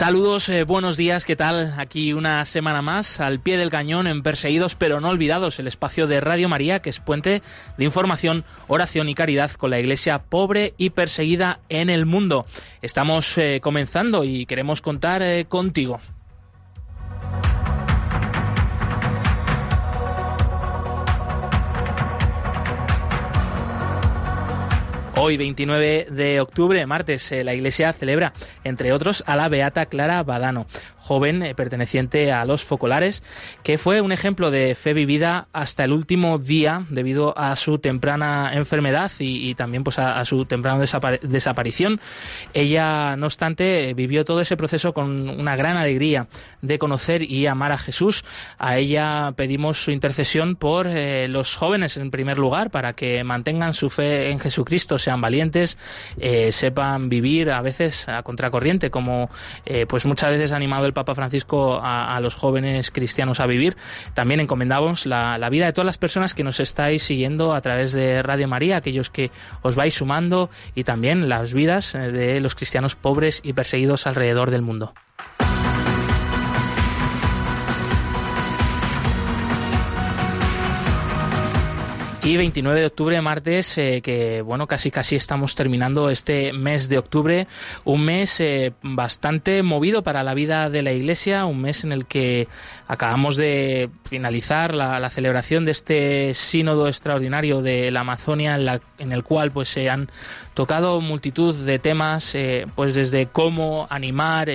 Saludos, eh, buenos días, ¿qué tal? Aquí una semana más, al pie del cañón, en Perseguidos pero no olvidados, el espacio de Radio María, que es puente de información, oración y caridad con la iglesia pobre y perseguida en el mundo. Estamos eh, comenzando y queremos contar eh, contigo. Hoy, 29 de octubre, martes, la Iglesia celebra, entre otros, a la Beata Clara Badano joven eh, perteneciente a los focolares, que fue un ejemplo de fe vivida hasta el último día debido a su temprana enfermedad y, también pues a, su temprana desaparición. Ella, no obstante, vivió todo ese proceso con una gran alegría de conocer y amar a Jesús. A ella pedimos su intercesión por eh, los jóvenes en primer lugar, para que mantengan su fe en Jesucristo, sean valientes, eh, sepan vivir a veces a contracorriente, como pues muchas veces ha animado el Papa Francisco a, los jóvenes cristianos a vivir. También encomendamos la, la, vida de todas las personas que nos estáis siguiendo a través de Radio María, aquellos que os vais sumando y también las vidas eh, de los cristianos pobres y perseguidos alrededor del mundo. Y 29 de octubre, martes, eh, que bueno, casi casi estamos terminando este mes de octubre, un mes eh, bastante movido para la vida de la Iglesia, un mes en el que acabamos de finalizar la, celebración de este sínodo extraordinario de la Amazonia, en, la, en el cual pues se han tocado multitud de temas, eh, pues desde cómo animar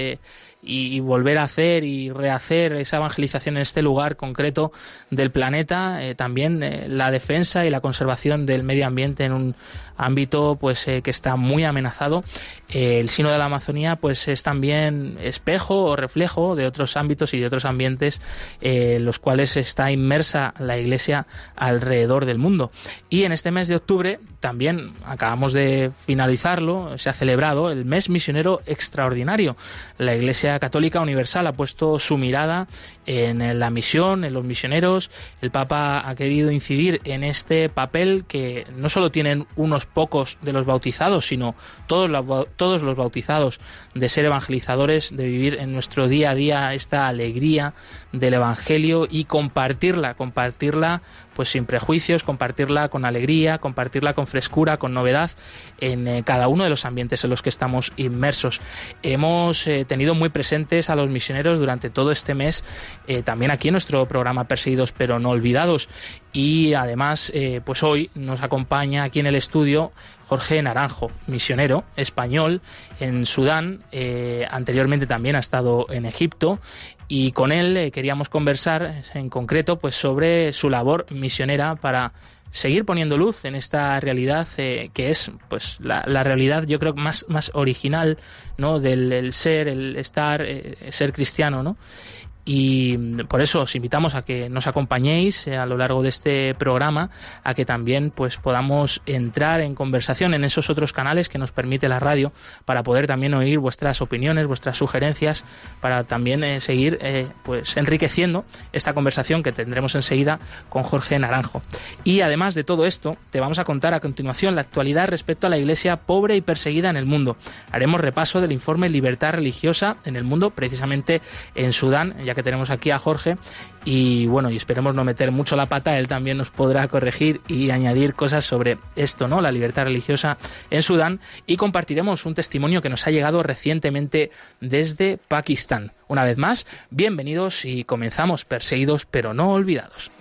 y, volver a hacer y rehacer esa evangelización en este lugar concreto del planeta, eh, también eh, la defensa y la conservación del medio ambiente en un ámbito pues eh, que está muy amenazado. el sino de la Amazonía pues es también espejo o reflejo de otros ámbitos y de otros ambientes en los cuales está inmersa la Iglesia alrededor del mundo. Y en este mes de octubre también acabamos de finalizarlo, se ha celebrado el mes misionero extraordinario. La Iglesia Católica Universal ha puesto su mirada en la misión, en los misioneros. El Papa ha querido incidir en este papel que no solo tienen unos pocos de los bautizados, sino todos los, todos los bautizados de ser evangelizadores, de vivir en nuestro día a día esta alegría del Evangelio y compartirla, compartirla pues sin prejuicios, compartirla con alegría, compartirla con frescura, con novedad en eh, cada uno de los ambientes en los que estamos inmersos. Hemos eh, tenido muy presentes a los misioneros durante todo este mes, eh, también aquí en nuestro programa Perseguidos pero no olvidados. Y además, pues hoy nos acompaña aquí en el estudio Jorge Naranjo, misionero español en Sudán, anteriormente también ha estado en Egipto y con él eh, queríamos conversar en concreto pues sobre su labor misionera para seguir poniendo luz en esta realidad eh, que es pues la, realidad yo creo más más original no del ser el estar ser cristiano no y por eso os invitamos a que nos acompañéis eh, a lo largo de este programa, a que también pues podamos entrar en conversación en esos otros canales que nos permite la radio para poder también oír vuestras opiniones, vuestras sugerencias, para también eh, seguir eh, pues enriqueciendo esta conversación que tendremos enseguida con Jorge Naranjo. Y además de todo esto, te vamos a contar a continuación la actualidad respecto a la iglesia pobre y perseguida en el mundo. Haremos repaso del informe Libertad religiosa en el mundo, precisamente en Sudán, ya que tenemos aquí a Jorge y bueno, y esperemos no meter mucho la pata, él también nos podrá corregir y añadir cosas sobre esto, ¿no? La libertad religiosa en Sudán y compartiremos un testimonio que nos ha llegado recientemente desde Pakistán. Una vez más, bienvenidos y comenzamos perseguidos pero no olvidados.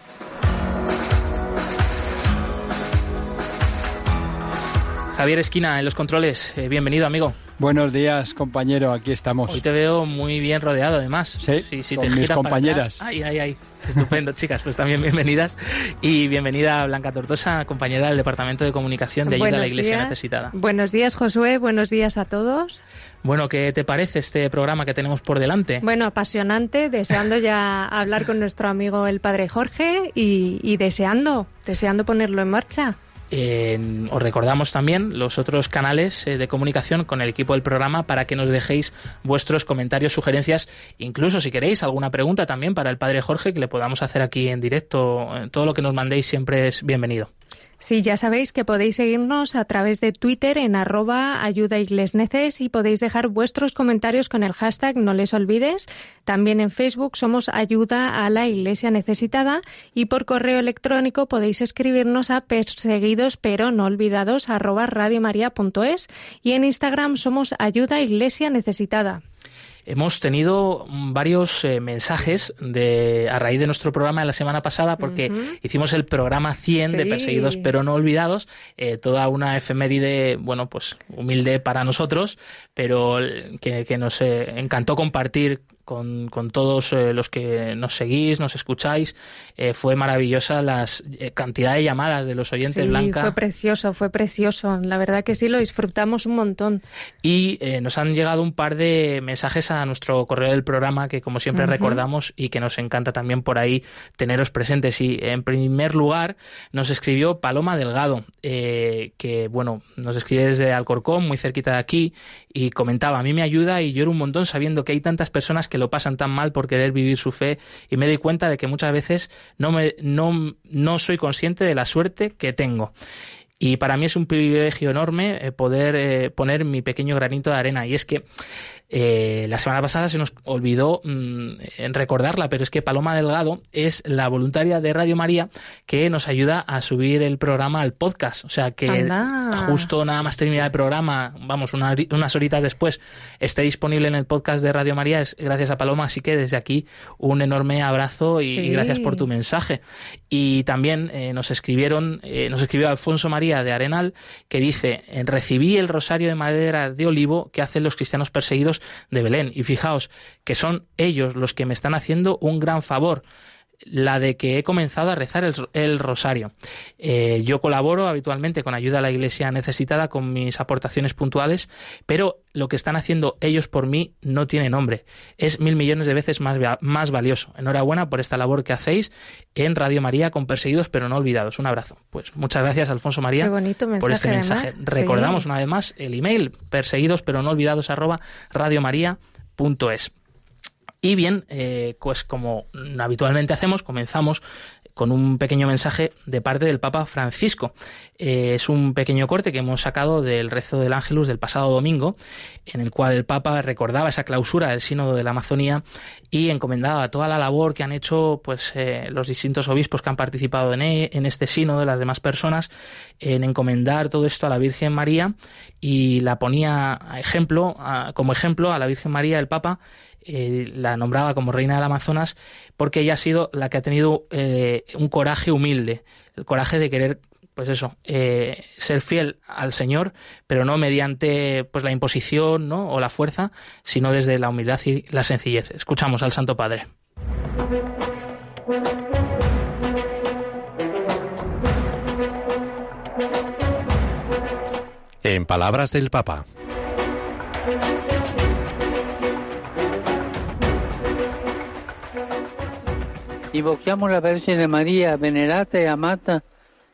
Javier Esquina en los controles, eh, bienvenido amigo. Buenos días, compañero, aquí estamos. Hoy te veo muy bien rodeado, además. Sí, con mis compañeras. ay, ay, ay. Estupendo, chicas, pues también bienvenidas. Y bienvenida Blanca Tortosa, compañera del Departamento de Comunicación de Ayuda a la Iglesia Necesitada. Buenos días, Josué. Buenos días a todos. Bueno, ¿qué te parece este programa que tenemos por delante? Bueno, apasionante, deseando ya hablar con nuestro amigo el Padre Jorge y, y deseando, deseando ponerlo en marcha. Os recordamos también los otros canales de comunicación con el equipo del programa para que nos dejéis vuestros comentarios, sugerencias, incluso si queréis alguna pregunta también para el padre Jorge que le podamos hacer aquí en directo. Todo lo que nos mandéis siempre es bienvenido. Sí, ya sabéis que podéis seguirnos a través de Twitter en arroba ayuda y podéis dejar vuestros comentarios con el hashtag no les olvides. También en Facebook somos ayuda a la iglesia necesitada y por correo electrónico podéis escribirnos a perseguidos pero no olvidados arroba radiomaria.es y en Instagram somos ayuda iglesia necesitada. Hemos tenido varios eh, mensajes de, a raíz de nuestro programa de la semana pasada, porque hicimos el programa 100 de Perseguidos pero no olvidados, eh, toda una efeméride, bueno, pues humilde para nosotros, pero que, que nos eh, encantó compartir con, con todos eh, los que nos seguís, nos escucháis. Eh, fue maravillosa la eh, cantidad de llamadas de los oyentes sí, Blanca. Fue precioso, fue precioso. La verdad que sí, lo disfrutamos un montón. Y nos han llegado un par de mensajes a nuestro correo del programa que, como siempre, recordamos y que nos encanta también por ahí teneros presentes. Y en primer lugar, nos escribió Paloma Delgado, que, bueno, nos escribe desde Alcorcón, muy cerquita de aquí, y comentaba: A mí me ayuda y lloro un montón sabiendo que hay tantas personas que lo pasan tan mal por querer vivir su fe y me doy cuenta de que muchas veces no, me, no, no soy consciente de la suerte que tengo. Y para mí es un privilegio enorme eh, poder eh, poner mi pequeño granito de arena. Y es que eh, la semana pasada se nos olvidó mm, en recordarla, pero es que Paloma Delgado es la voluntaria de Radio María que nos ayuda a subir el programa al podcast. O sea que justo nada más terminar el programa, vamos, unas horitas después, esté disponible en el podcast de Radio María, es gracias a Paloma. Así que desde aquí un enorme abrazo y, gracias por tu mensaje. Y también eh, nos escribieron, eh, nos escribió Alfonso María de Arenal, que dice, recibí el rosario de madera de olivo que hacen los cristianos perseguidos de Belén. Y fijaos que son ellos los que me están haciendo un gran favor la de que he comenzado a rezar el, rosario. Eh, yo colaboro habitualmente con ayuda a la iglesia necesitada con mis aportaciones puntuales, pero lo que están haciendo ellos por mí no tiene nombre. Es mil millones de veces más, más valioso. Enhorabuena por esta labor que hacéis en Radio María con Perseguidos pero no olvidados. Un abrazo. Pues muchas gracias, Alfonso María, por este mensaje. Recordamos una vez más el email perseguidos pero no olvidados arroba radiomaria.es. Y bien, eh, pues como habitualmente hacemos, comenzamos con un pequeño mensaje de parte del Papa Francisco. Eh, es un pequeño corte que hemos sacado del rezo del Ángelus del pasado domingo, en el cual el Papa recordaba esa clausura del Sínodo de la Amazonía y encomendaba toda la labor que han hecho pues, eh, los distintos obispos que han participado en, e, en este sínodo, de las demás personas, en encomendar todo esto a la Virgen María y la ponía a ejemplo, como ejemplo a la Virgen María el Papa eh, la nombraba como reina del Amazonas porque ella ha sido la que ha tenido eh, un coraje humilde, el coraje de querer pues eso, eh, ser fiel al Señor, pero no mediante pues la imposición ¿no? o la fuerza, sino desde la humildad y la sencillez. Escuchamos al Santo Padre. En palabras del Papa. Invochiamo la Vergine María, venerata y amata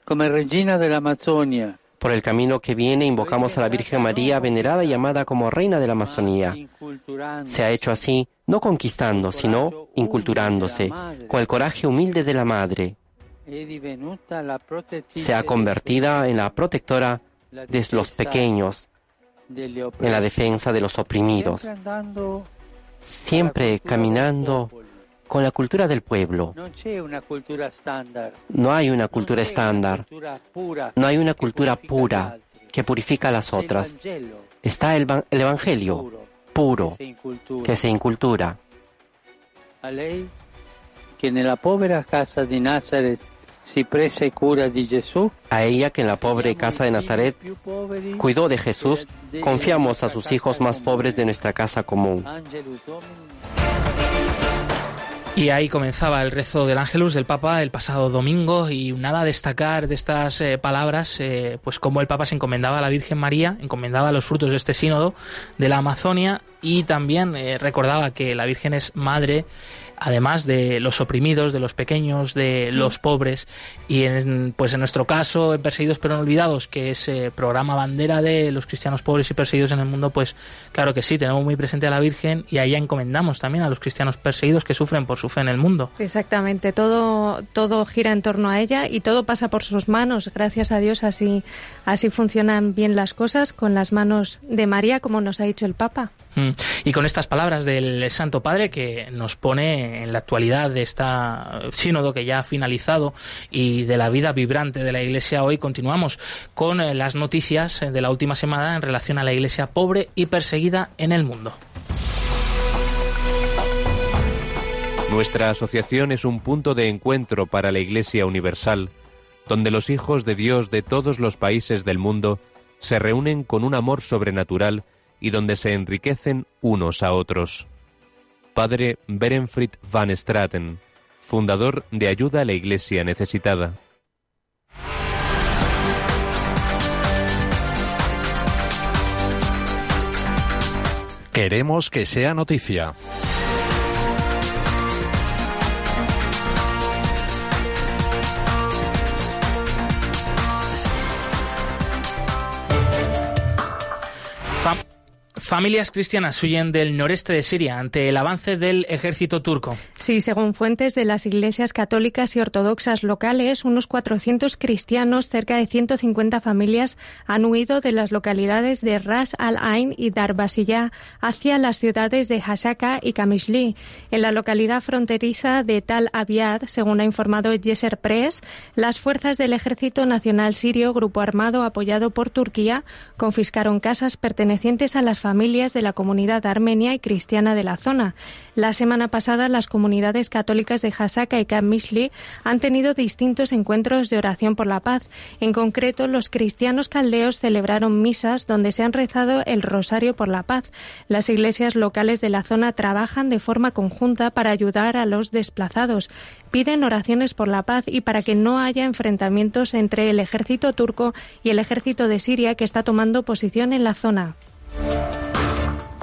como Regina de la Amazonia. Por el camino que viene invocamos a la Virgen María, venerada y amada como Reina de la Amazonía. Se ha hecho así, no conquistando, sino inculturándose, con el coraje humilde de la Madre. Se ha convertida en la protectora de los pequeños, en la defensa de los oprimidos, siempre caminando con la cultura del pueblo. No hay una cultura estándar. No hay una cultura pura que purifica a las otras. Está el, Evangelio puro que se incultura. A ella que en la pobre casa de Nazaret cuidó de Jesús, confiamos a sus hijos más pobres de nuestra casa común. Y ahí comenzaba el rezo del Ángelus del Papa el pasado domingo y nada a destacar de estas eh, palabras, eh, pues como el Papa se encomendaba a la Virgen María, encomendaba los frutos de este sínodo de la Amazonia y también eh, recordaba que la Virgen es madre además de los oprimidos, de los pequeños, de los pobres y en, pues en nuestro caso, en Perseguidos pero no olvidados, que es eh, programa bandera de los cristianos pobres y perseguidos en el mundo, pues claro que sí, tenemos muy presente a la Virgen y ahí encomendamos también a los cristianos perseguidos que sufren por su fe en el mundo. Exactamente, todo, todo gira en torno a ella y todo pasa por sus manos. Gracias a Dios así, así funcionan bien las cosas con las manos de María, como nos ha dicho el Papa. Mm. Y con estas palabras del Santo Padre que nos pone en la actualidad de este sínodo que ya ha finalizado y de la vida vibrante de la Iglesia, hoy continuamos con eh, las noticias de la última semana en relación a la Iglesia pobre y perseguida en el mundo. Nuestra asociación es un punto de encuentro para la Iglesia Universal, donde los hijos de Dios de todos los países del mundo se reúnen con un amor sobrenatural y donde se enriquecen unos a otros. Padre Berenfried van Straten, fundador de Ayuda a la Iglesia Necesitada. Queremos que sea noticia. Familias cristianas huyen del noreste de Siria ante el avance del ejército turco. Sí, según fuentes de las iglesias católicas y ortodoxas locales, unos 400 cristianos, cerca de 150 familias, han huido de las localidades de Ras al-Ain y Darbasiyah hacia las ciudades de Hasaka y Kamishli. En la localidad fronteriza de Tal Abyad, según ha informado Yeser Press, las fuerzas del Ejército Nacional Sirio, grupo armado apoyado por Turquía, confiscaron casas pertenecientes a las familias de la comunidad armenia y cristiana de la zona. La semana pasada, las comunidades católicas de Hasaka y Kamishli han tenido distintos encuentros de oración por la paz. En concreto, los cristianos caldeos celebraron misas donde se han rezado el rosario por la paz. Las iglesias locales de la zona trabajan de forma conjunta para ayudar a los desplazados. Piden oraciones por la paz y para que no haya enfrentamientos entre el ejército turco y el ejército de Siria que está tomando posición en la zona.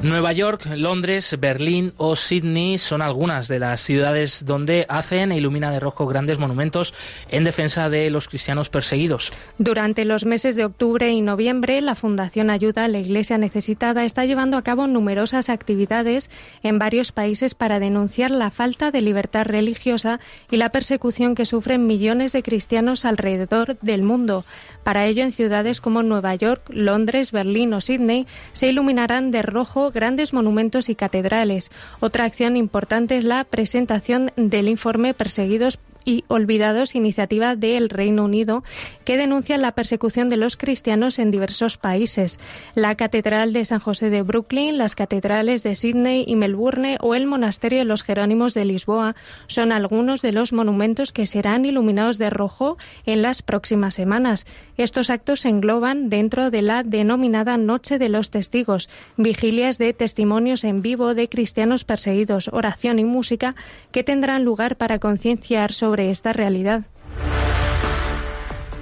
Nueva York, Londres, Berlín o Sydney son algunas de las ciudades donde hacen e ilumina de rojo grandes monumentos en defensa de los cristianos perseguidos. Durante los meses de octubre y noviembre, la Fundación Ayuda a la Iglesia Necesitada está llevando a cabo numerosas actividades en varios países para denunciar la falta de libertad religiosa y la persecución que sufren millones de cristianos alrededor del mundo. Para ello, en ciudades como Nueva York, Londres, Berlín o Sydney se iluminarán de rojo grandes monumentos y catedrales. Otra acción importante es la presentación del informe Perseguidos y Olvidados, iniciativa del Reino Unido, que denuncia la persecución de los cristianos en diversos países. La Catedral de San José de Brooklyn, las catedrales de Sydney y Melbourne o el Monasterio de los Jerónimos de Lisboa son algunos de los monumentos que serán iluminados de rojo en las próximas semanas. Estos actos se engloban dentro de la denominada Noche de los Testigos, vigilias de testimonios en vivo de cristianos perseguidos, oración y música que tendrán lugar para concienciar sobre esta realidad.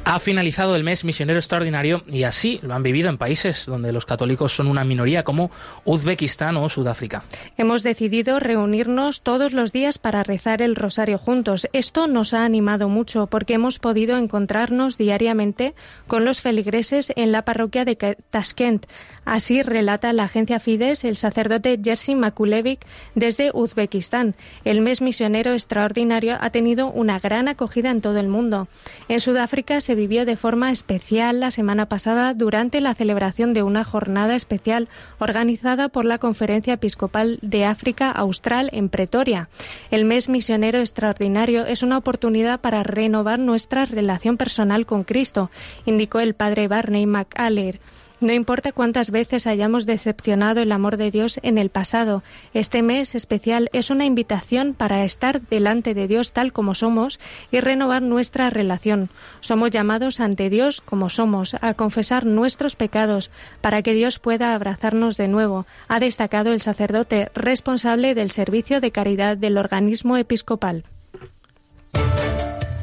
Ha finalizado el mes misionero extraordinario y así lo han vivido en países donde los católicos son una minoría como Uzbekistán o Sudáfrica. Hemos decidido reunirnos todos los días para rezar el rosario juntos. Esto nos ha animado mucho porque hemos podido encontrarnos diariamente con los feligreses en la parroquia de Tashkent. Así relata la agencia Fides el sacerdote Jerzy Makulevich desde Uzbekistán. El mes misionero extraordinario ha tenido una gran acogida en todo el mundo. En Sudáfrica se vivió de forma especial la semana pasada durante la celebración de una jornada especial organizada por la Conferencia Episcopal de África Austral en Pretoria. El mes misionero extraordinario es una oportunidad para renovar nuestra relación personal con Cristo, indicó el padre Barney McAller. No importa cuántas veces hayamos decepcionado el amor de Dios en el pasado, este mes especial es una invitación para estar delante de Dios tal como somos y renovar nuestra relación. Somos llamados ante Dios como somos, a confesar nuestros pecados, para que Dios pueda abrazarnos de nuevo, ha destacado el sacerdote responsable del servicio de caridad del organismo episcopal.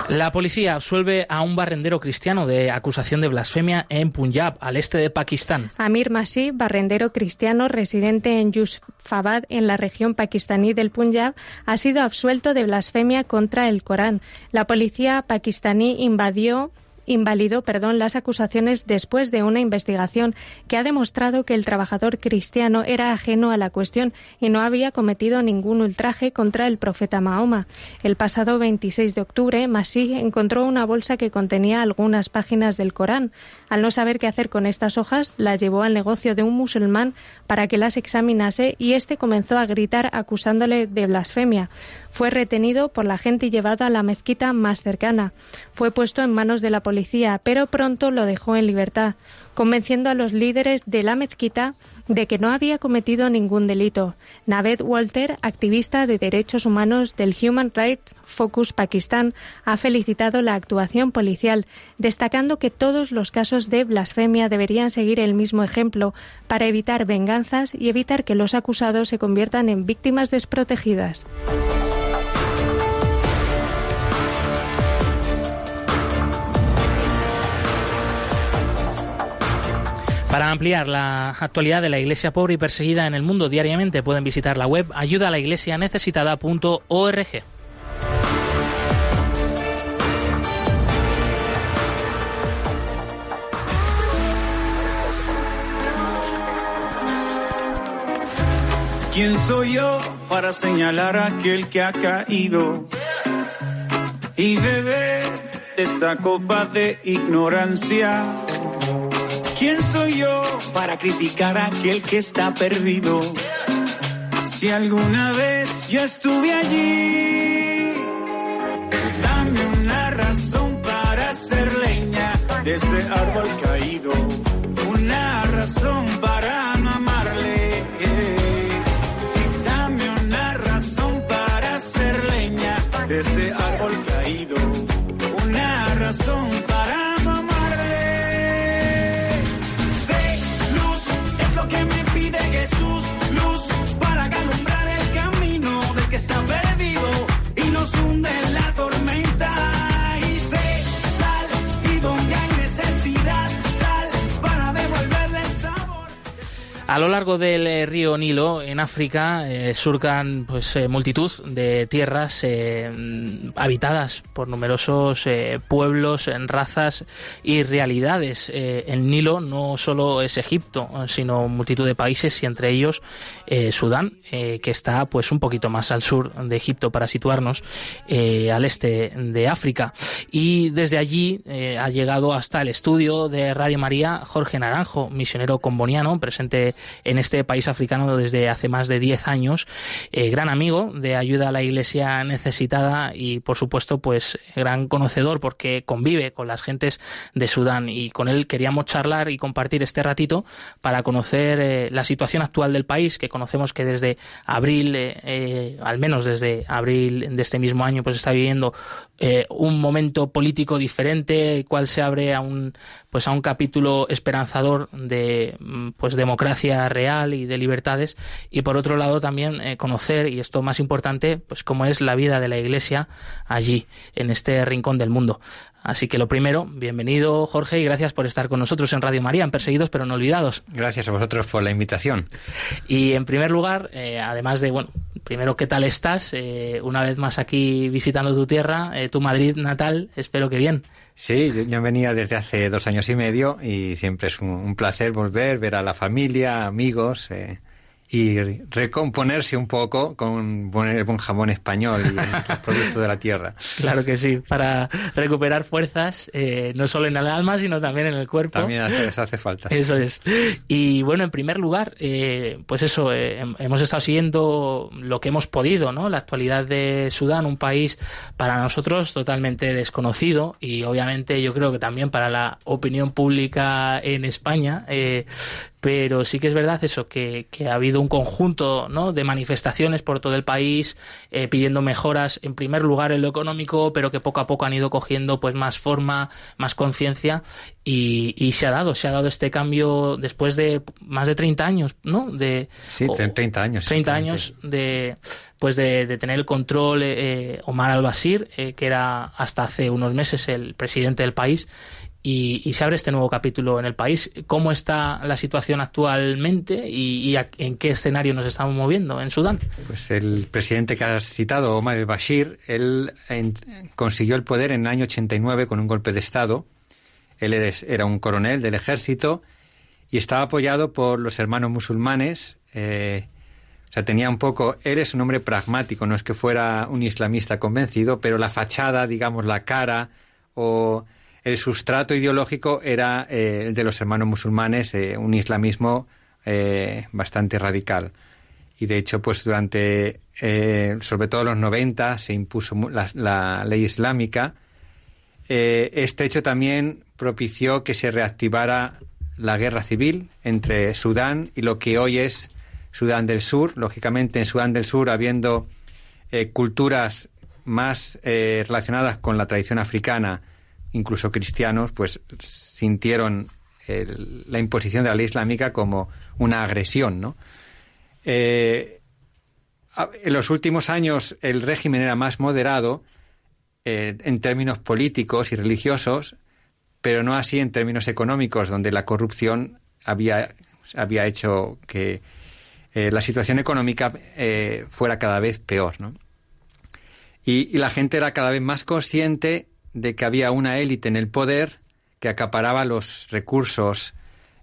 La policía absuelve a un barrendero cristiano de acusación de blasfemia en Punjab, al este de Pakistán. Amir Masih, barrendero cristiano residente en Yusufabad, en la región pakistaní del Punjab, ha sido absuelto de blasfemia contra el Corán. La policía pakistaní invadió invalidó perdón, las acusaciones después de una investigación que ha demostrado que el trabajador cristiano era ajeno a la cuestión y no había cometido ningún ultraje contra el profeta Mahoma. El pasado 26 de octubre, Masih encontró una bolsa que contenía algunas páginas del Corán. Al no saber qué hacer con estas hojas, las llevó al negocio de un musulmán para que las examinase y éste comenzó a gritar acusándole de blasfemia. Fue retenido por la gente y llevado a la mezquita más cercana. Fue puesto en manos de la policía, pero pronto lo dejó en libertad, convenciendo a los líderes de la mezquita de que no había cometido ningún delito. Naved Walter, activista de derechos humanos del Human Rights Focus Pakistán, ha felicitado la actuación policial, destacando que todos los casos de blasfemia deberían seguir el mismo ejemplo para evitar venganzas y evitar que los acusados se conviertan en víctimas desprotegidas. Para ampliar la actualidad de la Iglesia pobre y perseguida en el mundo diariamente pueden visitar la web ayudalaiglesianecesitada.org. ¿Quién soy yo para señalar a aquel que ha caído y beber esta copa de ignorancia? ¿Quién soy yo para criticar a aquel que está perdido? Si alguna vez yo estuve allí, dame una razón para hacer leña de ese árbol caído, una razón para no amarle. Dame una razón para hacer leña de ese árbol caído, una razón para en la A lo largo del eh, río Nilo, en África, eh, surcan pues eh, multitud de tierras habitadas por numerosos pueblos, razas y realidades. el Nilo no solo es Egipto, sino multitud de países y entre ellos Sudán, que está pues un poquito más al sur de Egipto para situarnos, al este de África. Y desde allí ha llegado hasta el estudio de Radio María Jorge Naranjo, misionero comboniano, presente en este país africano desde hace más de 10 años, eh, gran amigo de ayuda a la iglesia necesitada y por supuesto pues gran conocedor porque convive con las gentes de Sudán. Y con él queríamos charlar y compartir este ratito para conocer eh, la situación actual del país que conocemos que desde abril, eh, al menos desde abril de este mismo año pues está viviendo un momento político diferente, cual se abre a un pues a un capítulo esperanzador de mm, pues democracia real y de libertades. Y por otro lado también eh, conocer y esto más importante pues cómo es la vida de la iglesia allí en este rincón del mundo Así que lo primero, bienvenido Jorge y gracias por estar con nosotros en Radio María, en Perseguidos pero no olvidados. Gracias a vosotros por la invitación. Y en primer lugar, eh, además de, bueno, primero, ¿qué tal estás? Eh, una vez más aquí visitando tu tierra, tu Madrid natal, espero que bien. Sí, yo venía desde hace dos años y medio y siempre es un, placer volver, ver a la familia, amigos. Eh, y recomponerse un poco con poner jamón español y el producto de la tierra. Claro que sí, para recuperar fuerzas, eh, no solo en el alma, sino también en el cuerpo. También hace, hace falta. Eso es. Y bueno, en primer lugar, eh, pues eso, eh, hemos estado siguiendo lo que hemos podido, ¿no? La actualidad de Sudán, un país para nosotros totalmente desconocido y obviamente yo creo que también para la opinión pública en España. Pero sí que es verdad eso, que, ha habido un conjunto ¿no? de manifestaciones por todo el país eh, pidiendo mejoras, en primer lugar en lo económico, pero que poco a poco han ido cogiendo pues más forma, más conciencia y, y, se ha dado, se ha dado este cambio después de más de 30 años, ¿no? De, sí, 30 años. 30 años de pues de, tener el control eh, Omar al-Bashir, eh, que era hasta hace unos meses el presidente del país, y, se abre este nuevo capítulo en el país. ¿Cómo está la situación actualmente y, en qué escenario nos estamos moviendo en Sudán? Pues el presidente que has citado, Omar al-Bashir, él consiguió el poder en el año 89 con un golpe de Estado. Él era un coronel del ejército y estaba apoyado por los hermanos musulmanes. Eh, o sea, tenía un poco, él es un hombre pragmático, no es que fuera un islamista convencido, pero la fachada, digamos, la cara o el sustrato ideológico era eh, el de los hermanos musulmanes, eh, un islamismo eh, bastante radical. Y de hecho, pues durante, sobre todo los 90, se impuso la, ley islámica. este hecho también propició que se reactivara la guerra civil entre Sudán y lo que hoy es Sudán del Sur. Lógicamente, en Sudán del Sur, habiendo culturas más relacionadas con la tradición africana, incluso cristianos, pues sintieron la imposición de la ley islámica como una agresión, ¿no? Eh, en los últimos años el régimen era más moderado eh, en términos políticos y religiosos, pero no así en términos económicos, donde la corrupción había, había hecho que eh, la situación económica fuera cada vez peor. ¿no? y, la gente era cada vez más consciente de que había una élite en el poder que acaparaba los recursos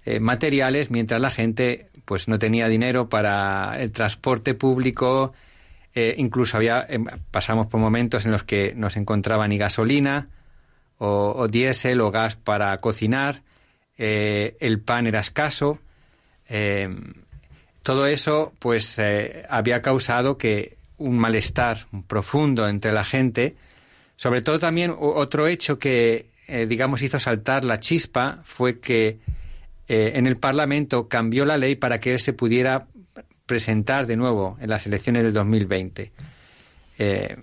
eh, materiales mientras la gente pues no tenía dinero para el transporte público eh, incluso había em, pasamos por momentos en los que no se encontraba ni gasolina o, diésel o gas para cocinar eh, el pan era escaso em, todo eso pues había causado que un malestar profundo entre la gente sobre todo también otro hecho que, eh, digamos, hizo saltar la chispa fue que eh, en el Parlamento cambió la ley para que él se pudiera presentar de nuevo en las elecciones del 2020. Eh,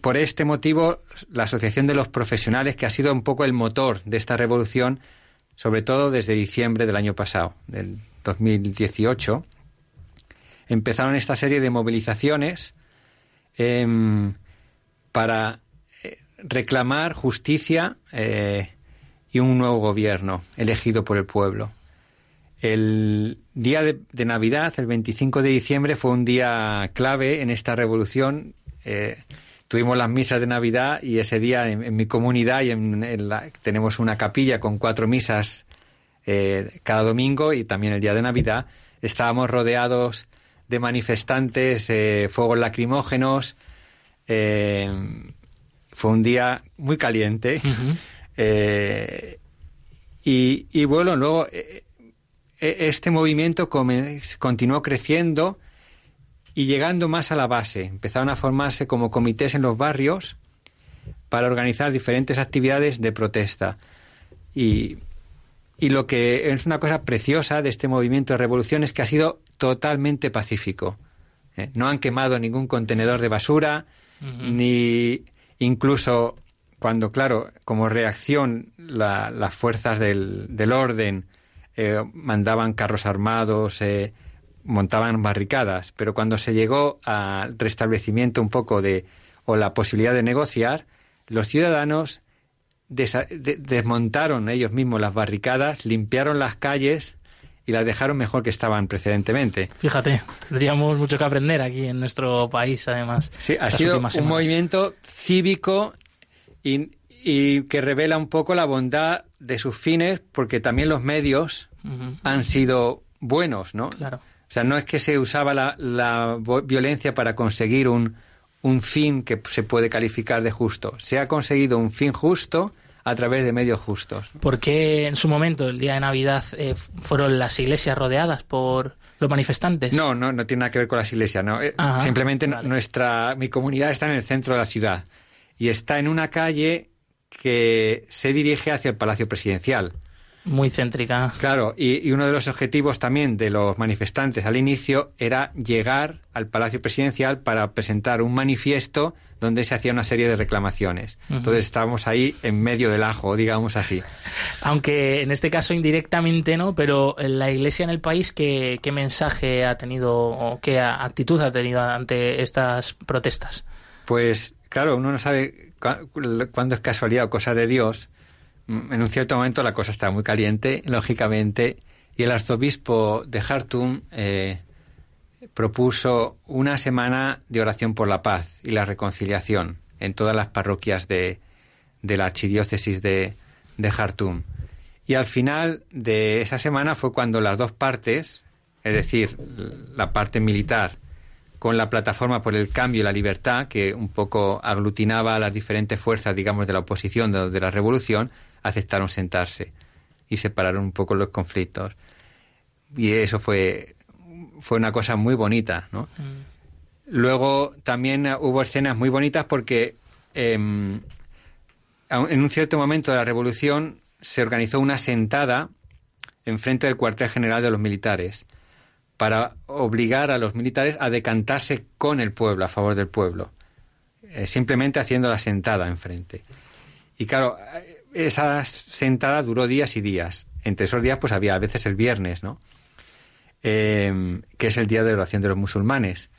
por este motivo, la Asociación de los Profesionales, que ha sido un poco el motor de esta revolución, sobre todo desde diciembre del año pasado, del 2018, empezaron esta serie de movilizaciones em, para reclamar justicia eh, y un nuevo gobierno elegido por el pueblo. El día de, Navidad, el 25 de diciembre, fue un día clave en esta revolución. Eh, tuvimos las misas de Navidad y ese día en, mi comunidad y en, la, tenemos una capilla con cuatro misas eh, cada domingo y también el día de Navidad. Estábamos rodeados de manifestantes, fuegos lacrimógenos, fue un día muy caliente. Eh, y, bueno, luego eh, eh, este movimiento continuó creciendo y llegando más a la base. Empezaron a formarse como comités en los barrios para organizar diferentes actividades de protesta. Y, y lo que es una cosa preciosa de este movimiento de revolución es que ha sido totalmente pacífico. No han quemado ningún contenedor de basura, ni Incluso cuando, claro, como reacción las fuerzas del, orden eh, mandaban carros armados, eh, montaban barricadas, pero cuando se llegó al restablecimiento un poco de o la posibilidad de negociar, los ciudadanos desmontaron ellos mismos las barricadas, limpiaron las calles y las dejaron mejor que estaban precedentemente. Fíjate, tendríamos mucho que aprender aquí en nuestro país, además. Sí, ha sido un movimiento cívico y, que revela un poco la bondad de sus fines, porque también los medios han sido buenos, ¿no? Claro. O sea, no es que se usaba la, violencia para conseguir un, un fin que se puede calificar de justo. Se ha conseguido un fin justo a través de medios justos. ¿Por qué en su momento, el día de Navidad, eh, fueron las iglesias rodeadas por los manifestantes? No, no, no tiene nada que ver con las iglesias. No. Eh, simplemente nuestra, mi comunidad está en el centro de la ciudad y está en una calle que se dirige hacia el Palacio Presidencial. Muy céntrica. Claro, y, uno de los objetivos también de los manifestantes al inicio era llegar al Palacio Presidencial para presentar un manifiesto donde se hacía una serie de reclamaciones. Entonces estábamos ahí en medio del ajo, digamos así. Aunque en este caso indirectamente no, pero la Iglesia en el país, ¿qué, qué mensaje ha tenido o qué actitud ha tenido ante estas protestas? Pues claro, uno no sabe cuándo es casualidad o cosa de Dios en un cierto momento la cosa estaba muy caliente, lógicamente, y el arzobispo de Jartum eh, propuso una semana de oración por la paz y la reconciliación en todas las parroquias de, la archidiócesis de, de Jartum. Y al final de esa semana fue cuando las dos partes, es decir, la parte militar con la plataforma por el cambio y la libertad, que un poco aglutinaba a las diferentes fuerzas, digamos, de la oposición, de la revolución, aceptaron sentarse y separaron un poco los conflictos. Y eso fue, fue una cosa muy bonita, ¿no? Mm. Luego también hubo escenas muy bonitas porque em, en un cierto momento de la revolución se organizó una sentada enfrente del cuartel general de los militares para obligar a los militares a decantarse con el pueblo, a favor del pueblo, eh, simplemente haciendo la sentada enfrente. Y claro, esa sentada duró días y días. Entre esos días, pues había a veces el viernes, ¿no? Em, que es el día de oración de los musulmanes.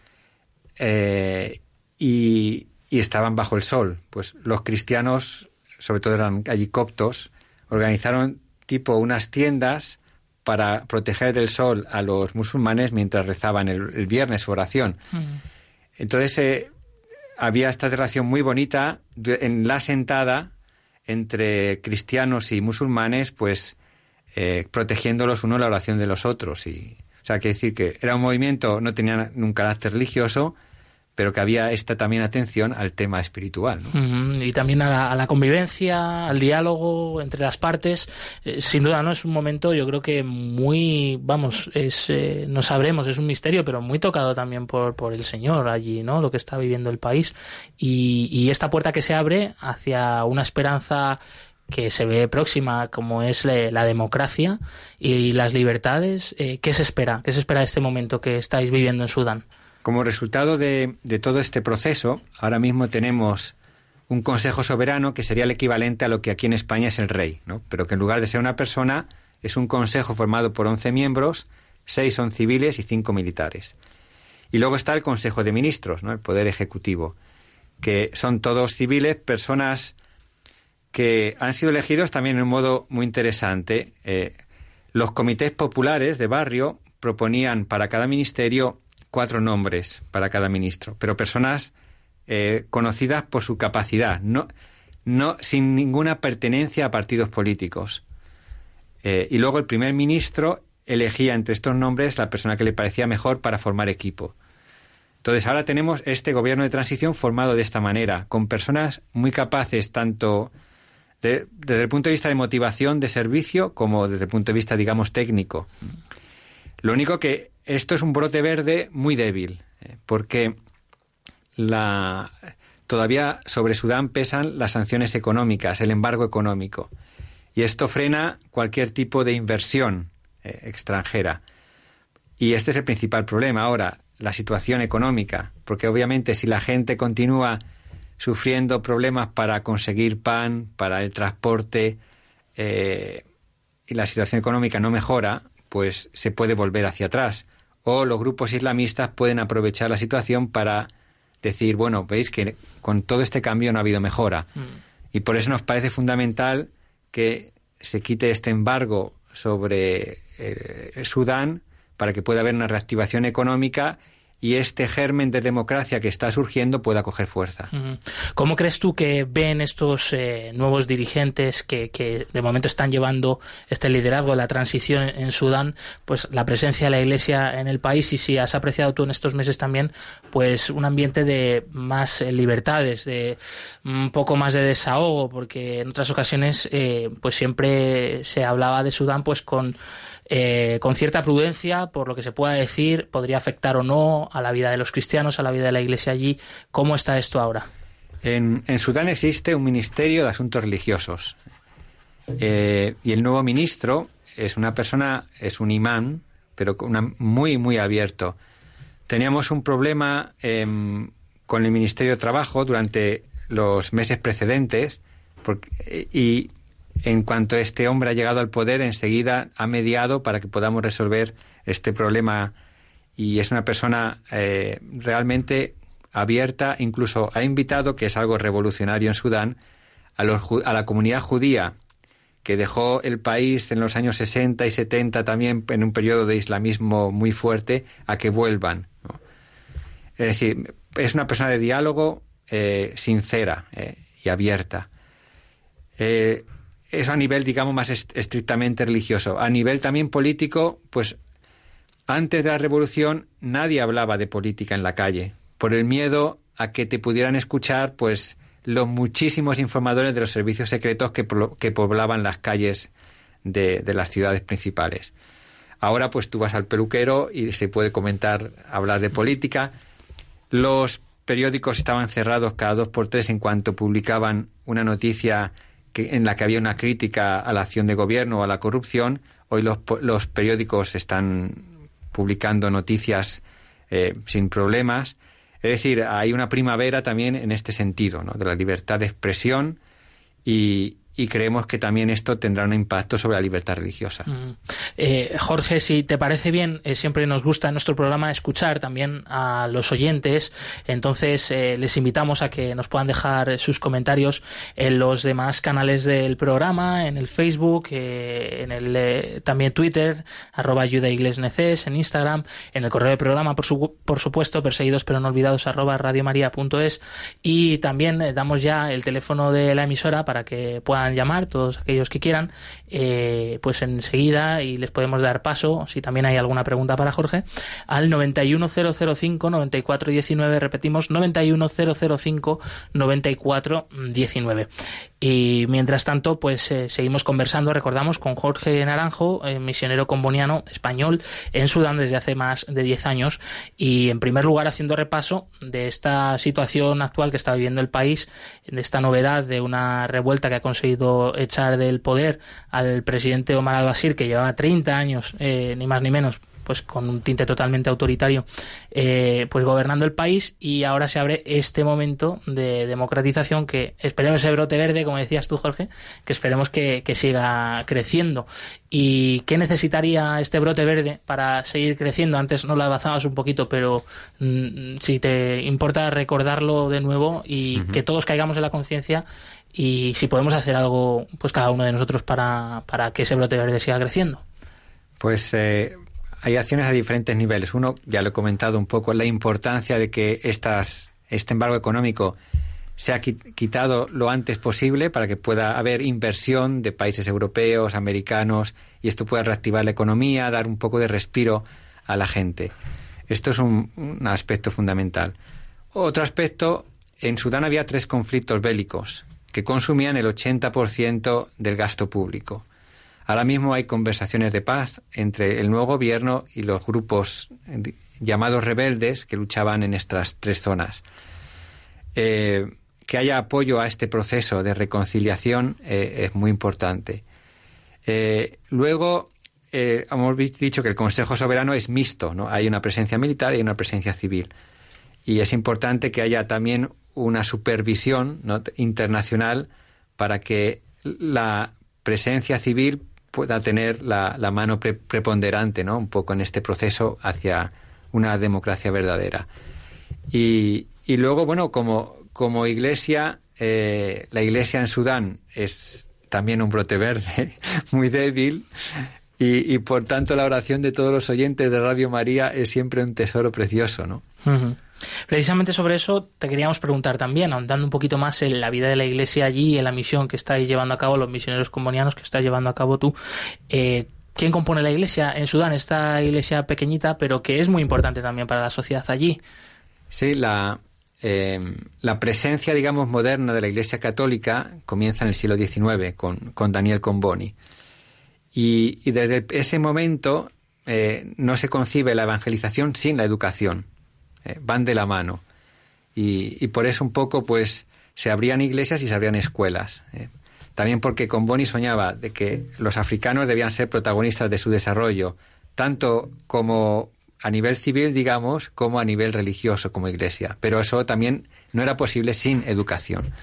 Eh, y, estaban bajo el sol. Pues los cristianos, sobre todo eran allí coptos, organizaron tipo unas tiendas para proteger del sol a los musulmanes mientras rezaban el, viernes su oración. Entonces eh, había esta relación muy bonita en la sentada entre cristianos y musulmanes, pues eh, protegiéndolos uno la oración de los otros. Y, o sea, que decir que era un movimiento, no tenía un carácter religioso, pero que había esta también atención al tema espiritual. Y también a la, convivencia, al diálogo entre las partes. Eh, sin duda, ¿no? Es un momento, yo creo que muy, vamos, es, eh, no sabremos, es un misterio, pero muy tocado también por, por el Señor allí, ¿no? Lo que está viviendo el país. Y, y esta puerta que se abre hacia una esperanza que se ve próxima, como es la, democracia y las libertades, eh, ¿qué se espera? ¿Qué se espera de este momento que estáis viviendo en Sudán? Como resultado de, todo este proceso, ahora mismo tenemos un Consejo Soberano que sería el equivalente a lo que aquí en España es el rey, pero que en lugar de ser una persona es un consejo formado por 11 miembros, 6 son civiles y 5 militares. Y luego está el Consejo de Ministros, ¿no? el Poder Ejecutivo, que son todos civiles, personas que han sido elegidos también en un modo muy interesante. Eh, los comités populares de barrio proponían para cada ministerio cuatro nombres para cada ministro, pero personas eh, conocidas por su capacidad, no, no sin ninguna pertenencia a partidos políticos. Eh, y luego el primer ministro elegía entre estos nombres la persona que le parecía mejor para formar equipo. Entonces ahora tenemos este gobierno de transición formado de esta manera, con personas muy capaces tanto desde el punto de vista de motivación, de servicio, como desde el punto de vista, digamos, técnico. Lo único que esto es un brote verde muy débil, eh, porque todavía sobre Sudán pesan las sanciones económicas, el embargo económico, y esto frena cualquier tipo de inversión eh, extranjera. Y este es el principal problema. Ahora, la situación económica, porque obviamente si la gente continúa sufriendo problemas para conseguir pan, para el transporte, eh, y la situación económica no mejora, pues se puede volver hacia atrás. O los grupos islamistas pueden aprovechar la situación para decir, bueno, veis que con todo este cambio no ha habido mejora. Mm. Y por eso nos parece fundamental que se quite este embargo sobre eh, Sudán para que pueda haber una reactivación económica y este germen de democracia que está surgiendo pueda coger fuerza. ¿Cómo crees tú que ven estos eh, nuevos dirigentes que, de momento están llevando este liderazgo, la transición en Sudán, pues la presencia de la Iglesia en el país y si has apreciado tú en estos meses también, pues un ambiente de más eh, libertades, de un poco más de desahogo, porque en otras ocasiones eh, pues siempre se hablaba de Sudán pues con eh, con cierta prudencia, por lo que se pueda decir, podría afectar o no a la vida de los cristianos, a la vida de la Iglesia allí. ¿Cómo está esto ahora? En, Sudán existe un ministerio de asuntos religiosos. Eh, y el nuevo ministro es una persona, es un imán, pero muy, muy abierto. Teníamos un problema em, con el Ministerio de Trabajo durante los meses precedentes y en cuanto este hombre ha llegado al poder, enseguida ha mediado para que podamos resolver este problema y es una persona eh, realmente abierta, incluso ha invitado, que es algo revolucionario en Sudán, a, a la comunidad judía que dejó el país en los años 60 y 70 también en un periodo de islamismo muy fuerte, a que vuelvan. Es decir, es una persona de diálogo eh, sincera eh, y abierta. Eso a nivel, digamos, más estrictamente religioso. A nivel también político, pues antes de la revolución nadie hablaba de política en la calle, por el miedo a que te pudieran escuchar, pues los muchísimos informadores de los servicios secretos que, poblaban las calles de, de, las ciudades principales. Ahora pues tú vas al peluquero y se puede comentar, hablar de política. Los periódicos estaban cerrados cada dos por tres en cuanto publicaban una noticia que, en la que había una crítica a la acción de gobierno o a la corrupción. Hoy los, los periódicos están publicando noticias eh, sin problemas. Es decir, hay una primavera también en este sentido, ¿no? de la libertad de expresión y, y creemos que también esto tendrá un impacto sobre la libertad religiosa. Mm. Eh, Jorge, si te parece bien, eh, siempre nos gusta en nuestro programa escuchar también a los oyentes, entonces eh, les invitamos a que nos puedan dejar sus comentarios en los demás canales del programa, en el Facebook, en el también Twitter, arroba ayuda en Instagram, en el correo de programa, por, por supuesto, perseguidos pero no olvidados, arroba radiomaria.es y también damos ya el teléfono de la emisora para que puedan llamar, todos aquellos que quieran, eh, pues enseguida y les podemos dar paso, si también hay alguna pregunta para Jorge, al 91005-9419, repetimos, 91005-9419. Y mientras tanto, pues eh, seguimos conversando, recordamos, con Jorge Naranjo, eh, misionero comboniano español en Sudán desde hace más de 10 años. Y en primer lugar, haciendo repaso de esta situación actual que está viviendo el país, de esta novedad de una revuelta que ha conseguido echar del poder al presidente Omar al-Bashir, que llevaba 30 años, eh, ni más ni menos, pues con un tinte totalmente autoritario, eh, pues gobernando el país y ahora se abre este momento de democratización que esperemos ese brote verde, como decías tú, Jorge, que esperemos que, siga creciendo. ¿Y qué necesitaría este brote verde para seguir creciendo? Antes no lo avanzabas un poquito, pero mm, si te importa recordarlo de nuevo y que todos caigamos en la conciencia y si podemos hacer algo, pues cada uno de nosotros para, para que ese brote verde siga creciendo. Pues eh, hay acciones a diferentes niveles. Uno, ya lo he comentado un poco, la importancia de que estas, este embargo económico sea quitado lo antes posible para que pueda haber inversión de países europeos, americanos, y esto pueda reactivar la economía, dar un poco de respiro a la gente. Esto es un, un aspecto fundamental. Otro aspecto, en Sudán había tres conflictos bélicos que consumían el 80% del gasto público. Ahora mismo hay conversaciones de paz entre el nuevo gobierno y los grupos llamados rebeldes que luchaban en estas tres zonas. Eh, que haya apoyo a este proceso de reconciliación eh, es muy importante. Eh, luego, hemos dicho que el Consejo Soberano es mixto, ¿no? Hay una presencia militar y una presencia civil. Y es importante que haya también una supervisión internacional para que la presencia civil pueda tener la, mano preponderante, ¿no? Un poco en este proceso hacia una democracia verdadera. Y, luego, bueno, como, como iglesia, eh, la iglesia en Sudán es también un brote verde muy débil y, por tanto la oración de todos los oyentes de Radio María es siempre un tesoro precioso, ¿no? Precisamente sobre eso te queríamos preguntar también, ahondando un poquito más en la vida de la Iglesia allí en la misión que estáis llevando a cabo, los misioneros combonianos que estás llevando a cabo tú. Eh, ¿Quién compone la Iglesia en Sudán? Esta Iglesia pequeñita, pero que es muy importante también para la sociedad allí. Sí, la, eh, la presencia, digamos, moderna de la Iglesia Católica comienza en el siglo XIX con, con Daniel Comboni. Y, y, desde ese momento eh, no se concibe la evangelización sin la educación. Eh, van de la mano. Y, por eso un poco, pues, se abrían iglesias y se abrían escuelas. Eh. también porque Comboni soñaba de que los africanos debían ser protagonistas de su desarrollo, tanto como a nivel civil, digamos, como a nivel religioso, como iglesia. Pero eso también no era posible sin educación.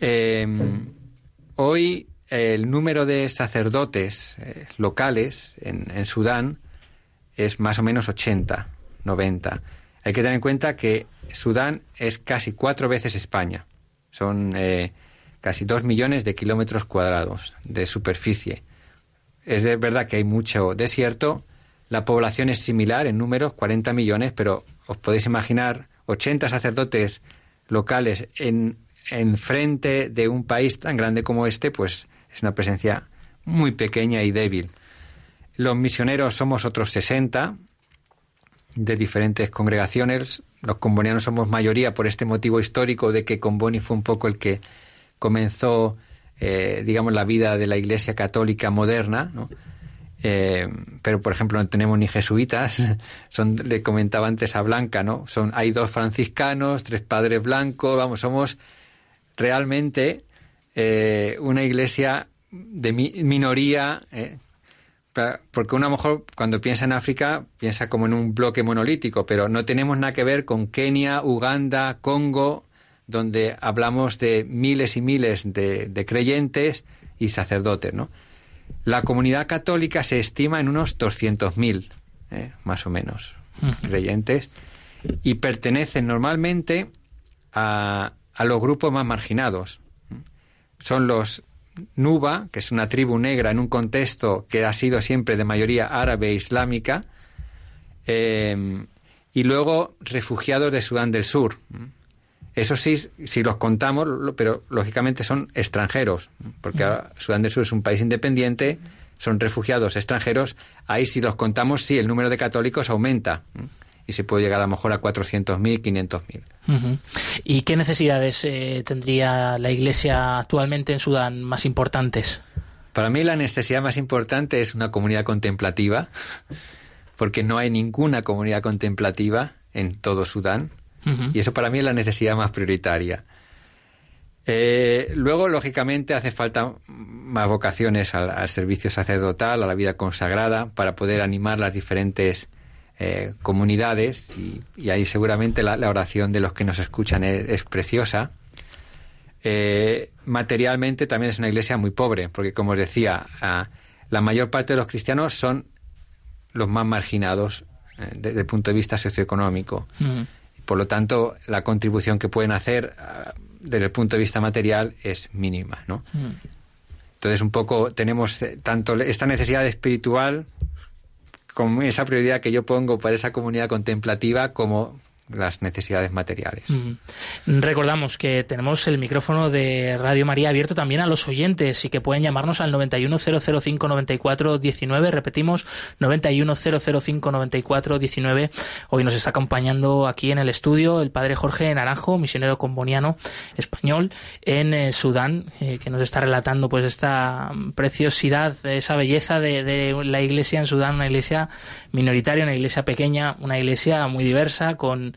Em, hoy el número de sacerdotes eh, locales en, Sudán es más o menos 80, 90. Hay que tener en cuenta que Sudán es casi cuatro veces España. Son eh, casi dos millones de kilómetros cuadrados de superficie. Es verdad que hay mucho desierto. La población es similar en números, 40 millones, pero os podéis imaginar 80 sacerdotes locales en, en frente de un país tan grande como este, pues es una presencia muy pequeña y débil. Los misioneros somos otros 60 de diferentes congregaciones. Los combonianos somos mayoría por este motivo histórico de que Comboni fue un poco el que comenzó, eh, digamos, la vida de la Iglesia católica moderna, eh, pero por ejemplo no tenemos ni jesuitas, son, le comentaba antes a Blanca, ¿no? Son, hay dos franciscanos, tres padres blancos, vamos, somos realmente eh, una iglesia de minoría, porque uno a lo mejor cuando piensa en África piensa como en un bloque monolítico, pero no tenemos nada que ver con Kenia, Uganda, Congo, donde hablamos de miles y miles de, creyentes y sacerdotes, ¿no? La comunidad católica se estima en unos 200.000, ¿eh? más o menos, creyentes, y pertenecen normalmente a, a, los grupos más marginados. Son los Nuba, que es una tribu negra en un contexto que ha sido siempre de mayoría árabe e islámica, eh, y luego refugiados de Sudán del Sur. Eso sí, si los contamos, pero lógicamente son extranjeros, porque Sudán del Sur es un país independiente, son refugiados extranjeros. Ahí si los contamos, sí, el número de católicos aumenta y se puede llegar a lo mejor a 400.000, 500.000. ¿Y qué necesidades eh, tendría la Iglesia actualmente en Sudán más importantes? Para mí la necesidad más importante es una comunidad contemplativa, porque no hay ninguna comunidad contemplativa en todo Sudán. Y eso para mí es la necesidad más prioritaria. Eh, luego, lógicamente, hace falta más vocaciones al, servicio sacerdotal, a la vida consagrada, para poder animar las diferentes eh, comunidades. Y, ahí seguramente la, oración de los que nos escuchan es, preciosa. Eh, materialmente también es una iglesia muy pobre, porque como os decía, la mayor parte de los cristianos son los más marginados desde el punto de vista socioeconómico. Por lo tanto, la contribución que pueden hacer ah, desde el punto de vista material es mínima, ¿no? Mm. Entonces, un poco tenemos eh, tanto esta necesidad espiritual como esa prioridad que yo pongo para esa comunidad contemplativa como las necesidades materiales. Recordamos que tenemos el micrófono de Radio María abierto también a los oyentes y que pueden llamarnos al 910059419. Repetimos, 910059419. Hoy nos está acompañando aquí en el estudio el padre Jorge Naranjo, misionero comboniano español en eh, Sudán, eh, que nos está relatando pues esta preciosidad, esa belleza de la iglesia en Sudán, una iglesia minoritaria, una iglesia pequeña, una iglesia muy diversa con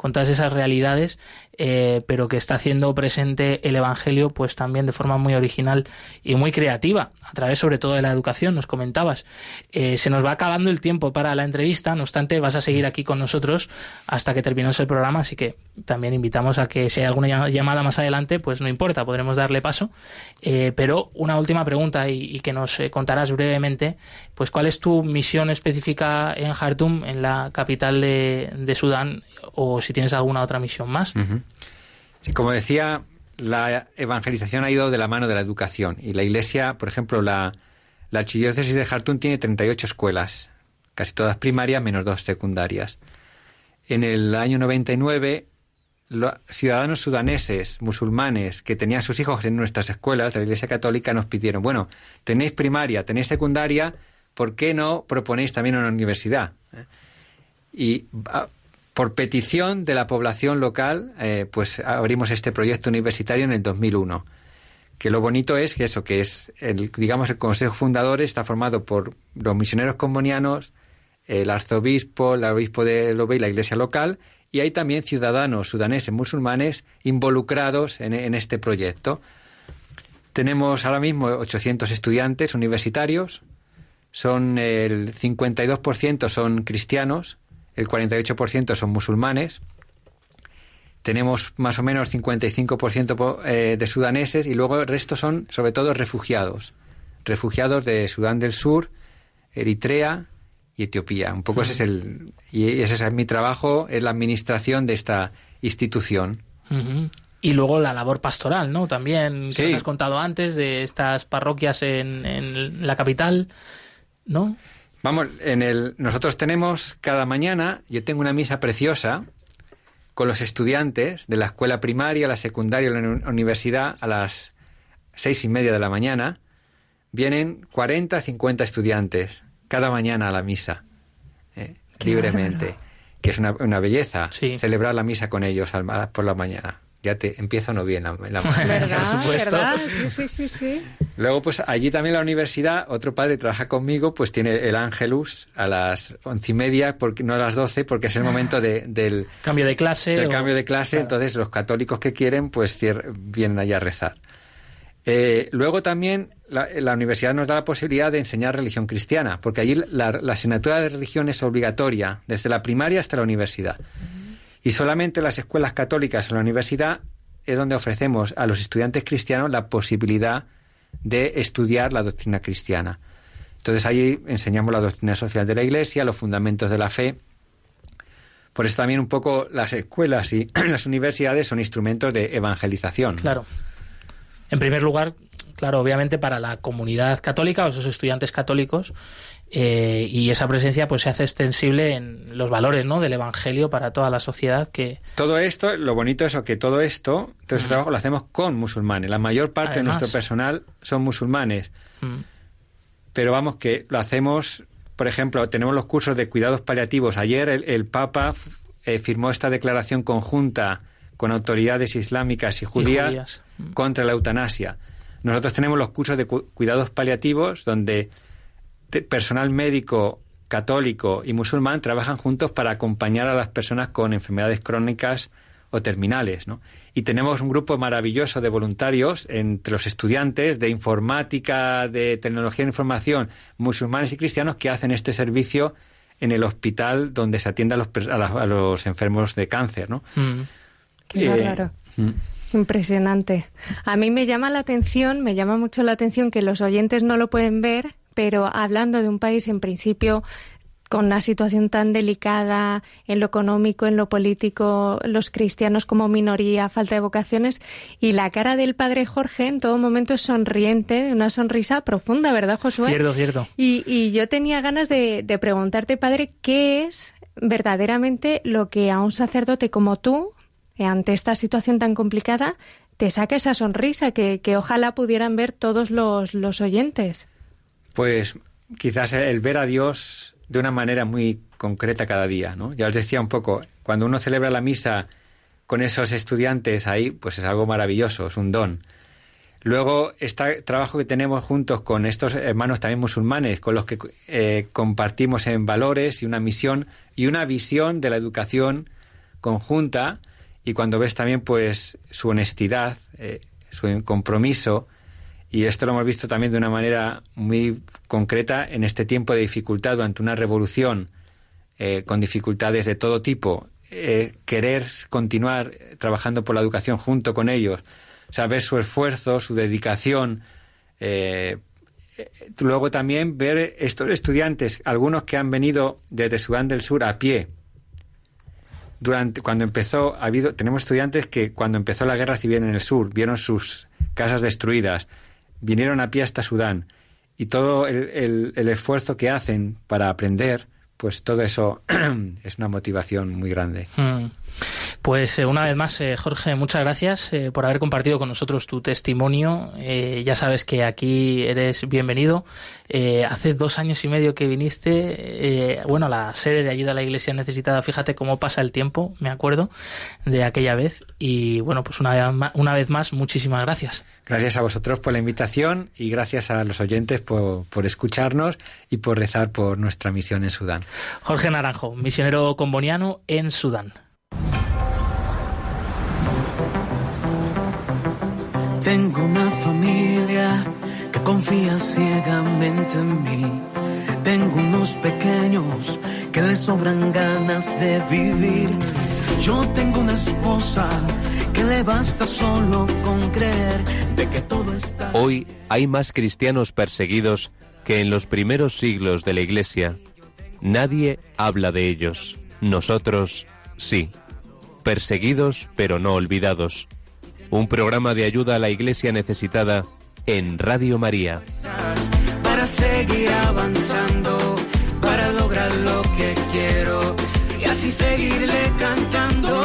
con todas esas realidades eh, pero que está haciendo presente el Evangelio pues también de forma muy original y muy creativa, a través sobre todo de la educación, nos comentabas. Eh, se nos va acabando el tiempo para la entrevista, no obstante vas a seguir aquí con nosotros hasta que terminemos el programa, así que también invitamos a que si hay alguna llamada más adelante, pues no importa, podremos darle paso. Eh, pero una última pregunta y, que nos contarás brevemente, pues cuál es tu misión específica en Jartum, en la capital de, Sudán, o tienes alguna otra misión más como decía, la evangelización ha ido de la mano de la educación y la Iglesia, por ejemplo, la, la archidiócesis de Jartún tiene 38 escuelas, casi todas primarias menos dos secundarias. En el año 99, los ciudadanos sudaneses, musulmanes, que tenían sus hijos en nuestras escuelas de la Iglesia Católica, nos pidieron, bueno, tenéis primaria, tenéis secundaria, ¿por qué no proponéis también una universidad? ¿Eh? Y ah, por petición de la población local, eh, pues abrimos este proyecto universitario en el 2001. Que lo bonito es que eso, que es, el, digamos, el consejo fundador está formado por los misioneros combonianos, el arzobispo, el obispo de Lobe y la iglesia local, y hay también ciudadanos sudaneses musulmanes involucrados en, este proyecto. Tenemos ahora mismo 800 estudiantes universitarios, son el 52% son cristianos, el 48% son musulmanes, tenemos más o menos 55% eh, de sudaneses y luego el resto son sobre todo refugiados, refugiados de Sudán del Sur, Eritrea y Etiopía. Un poco ese es el y ese es mi trabajo, es la administración de esta institución. Y luego la labor pastoral, ¿no? También, que has contado antes, de estas parroquias en, en la capital, ¿no? Vamos, en el, nosotros tenemos cada mañana, yo tengo una misa preciosa con los estudiantes de la escuela primaria, la secundaria y la universidad a las seis y media de la mañana. Vienen 40, 50 estudiantes cada mañana a la misa, eh, libremente, que es una, una belleza celebrar la misa con ellos por la mañana ya te empieza no bien la, la ¿Verdad? Sí, sí, sí, Luego, pues allí también la universidad, otro padre trabaja conmigo, pues tiene el Ángelus a las once y media, porque, no a las doce, porque es el momento del cambio de clase. Del cambio de clase, entonces los católicos que quieren, pues vienen allá a rezar. Eh, luego también la, universidad nos da la posibilidad de enseñar religión cristiana, porque allí la, asignatura de religión es obligatoria, desde la primaria hasta la universidad. Y solamente las escuelas católicas en la universidad es donde ofrecemos a los estudiantes cristianos la posibilidad de estudiar la doctrina cristiana. Entonces allí enseñamos la doctrina social de la Iglesia, los fundamentos de la fe. Por eso también un poco las escuelas y las universidades son instrumentos de evangelización. Claro. En primer lugar, claro, obviamente para la comunidad católica o esos estudiantes católicos eh, y esa presencia pues se hace extensible en los valores ¿no? del Evangelio para toda la sociedad que... Todo esto, lo bonito es que todo esto, todo este trabajo lo hacemos con musulmanes. La mayor parte de nuestro personal son musulmanes. Pero vamos que lo hacemos, por ejemplo, tenemos los cursos de cuidados paliativos. Ayer el, Papa eh, firmó esta declaración conjunta con autoridades islámicas y judías, contra la eutanasia. Nosotros tenemos los cursos de cuidados paliativos donde personal médico católico y musulmán trabajan juntos para acompañar a las personas con enfermedades crónicas o terminales. ¿no? Y tenemos un grupo maravilloso de voluntarios entre los estudiantes de informática, de tecnología de información, musulmanes y cristianos que hacen este servicio en el hospital donde se atiende a los, a, los enfermos de cáncer. ¿no? Mm. Qué eh, mm. Impresionante. A mí me llama la atención, me llama mucho la atención que los oyentes no lo pueden ver, pero hablando de un país en principio con una situación tan delicada en lo económico, en lo político, los cristianos como minoría, falta de vocaciones, y la cara del padre Jorge en todo momento es sonriente, de una sonrisa profunda, ¿verdad, Josué? Cierto, cierto. Y, yo tenía ganas de, preguntarte, padre, ¿qué es verdaderamente lo que a un sacerdote como tú, ante esta situación tan complicada, te saca esa sonrisa que, ojalá pudieran ver todos los oyentes? Pues quizás el ver a Dios de una manera muy concreta cada día, ¿no? Ya os decía un poco, cuando uno celebra la misa con esos estudiantes ahí, pues es algo maravilloso, es un don. Luego, este trabajo que tenemos juntos con estos hermanos también musulmanes, con los que eh, compartimos en valores y una misión y una visión de la educación conjunta, y cuando ves también pues su honestidad, eh, su compromiso, y esto lo hemos visto también de una manera muy concreta en este tiempo de dificultad durante una revolución eh, con dificultades de todo tipo. Eh, querer continuar trabajando por la educación junto con ellos, saber su esfuerzo, su dedicación. Eh, luego también ver estos estudiantes, algunos que han venido desde Sudán del Sur a pie. Durante, cuando empezó, ha habido, tenemos estudiantes que cuando empezó la guerra civil en el sur, vieron sus casas destruidas, vinieron a pie hasta Sudán y todo el, el, esfuerzo que hacen para aprender, pues todo eso es una motivación muy grande. Mm. Pues eh, una vez más, eh, Jorge, muchas gracias eh, por haber compartido con nosotros tu testimonio. ya sabes que aquí eres bienvenido. hace dos años y medio que viniste, bueno, a la sede de ayuda a la Iglesia necesitada, fíjate cómo pasa el tiempo, me acuerdo de aquella vez. Y bueno, pues una vez más, una vez más muchísimas gracias. Gracias a vosotros por la invitación y gracias a los oyentes por, por escucharnos y por rezar por nuestra misión en Sudán. Jorge Naranjo, misionero comboniano en Sudán. Tengo una familia que confía ciegamente en mí. Tengo unos pequeños que les sobran ganas de vivir. Yo tengo una esposa que le basta solo con creer de que todo está. Hoy hay más cristianos perseguidos que en los primeros siglos de la Iglesia. Nadie habla de ellos. Nosotros sí. Perseguidos pero no olvidados. Un programa de ayuda a la Iglesia necesitada en Radio María. Para seguir avanzando, para lograr lo que quiero y así seguirle cantando.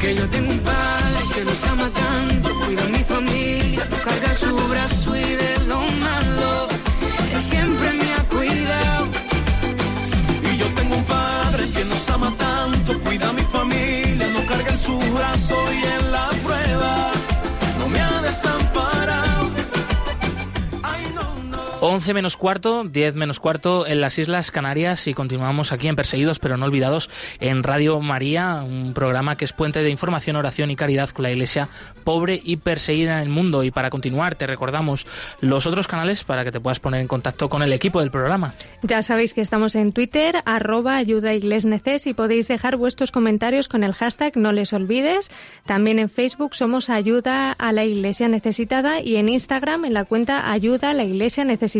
Que yo tengo un padre que nos ama 11 menos cuarto, 10 menos cuarto en las Islas Canarias y continuamos aquí en Perseguidos pero no olvidados en Radio María, un programa que es puente de información, oración y caridad con la Iglesia pobre y perseguida en el mundo. Y para continuar te recordamos los otros canales para que te puedas poner en contacto con el equipo del programa. Ya sabéis que estamos en Twitter, arroba ayuda y podéis dejar vuestros comentarios con el hashtag no les olvides. También en Facebook somos ayuda a la Iglesia necesitada y en Instagram en la cuenta ayuda a la Iglesia necesitada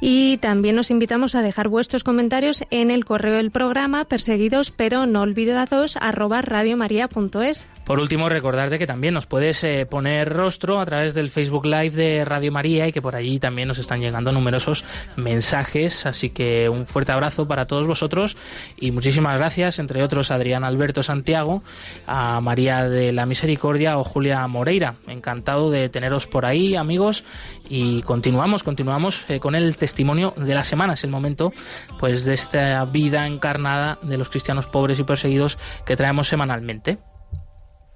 y también os invitamos a dejar vuestros comentarios en el correo del programa perseguidos pero no olvidados arroba radiomaria.es. Por último, recordarte que también nos puedes eh, poner rostro a través del Facebook Live de Radio María y que por allí también nos están llegando numerosos mensajes. Así que un fuerte abrazo para todos vosotros y muchísimas gracias, entre otros, a Adrián Alberto Santiago, a María de la Misericordia o Julia Moreira. Encantado de teneros por ahí, amigos. Y continuamos, continuamos eh, con el testimonio de la semana. Es el momento pues de esta vida encarnada de los cristianos pobres y perseguidos que traemos semanalmente.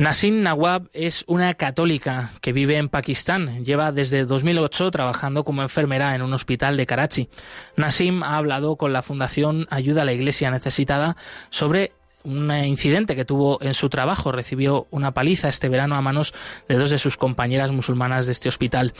Nasim Nawab es una católica que vive en Pakistán. Lleva desde 2008 trabajando como enfermera en un hospital de Karachi. Nasim ha hablado con la Fundación Ayuda a la Iglesia Necesitada sobre un incidente que tuvo en su trabajo. Recibió una paliza este verano a manos de dos de sus compañeras musulmanas de este hospital.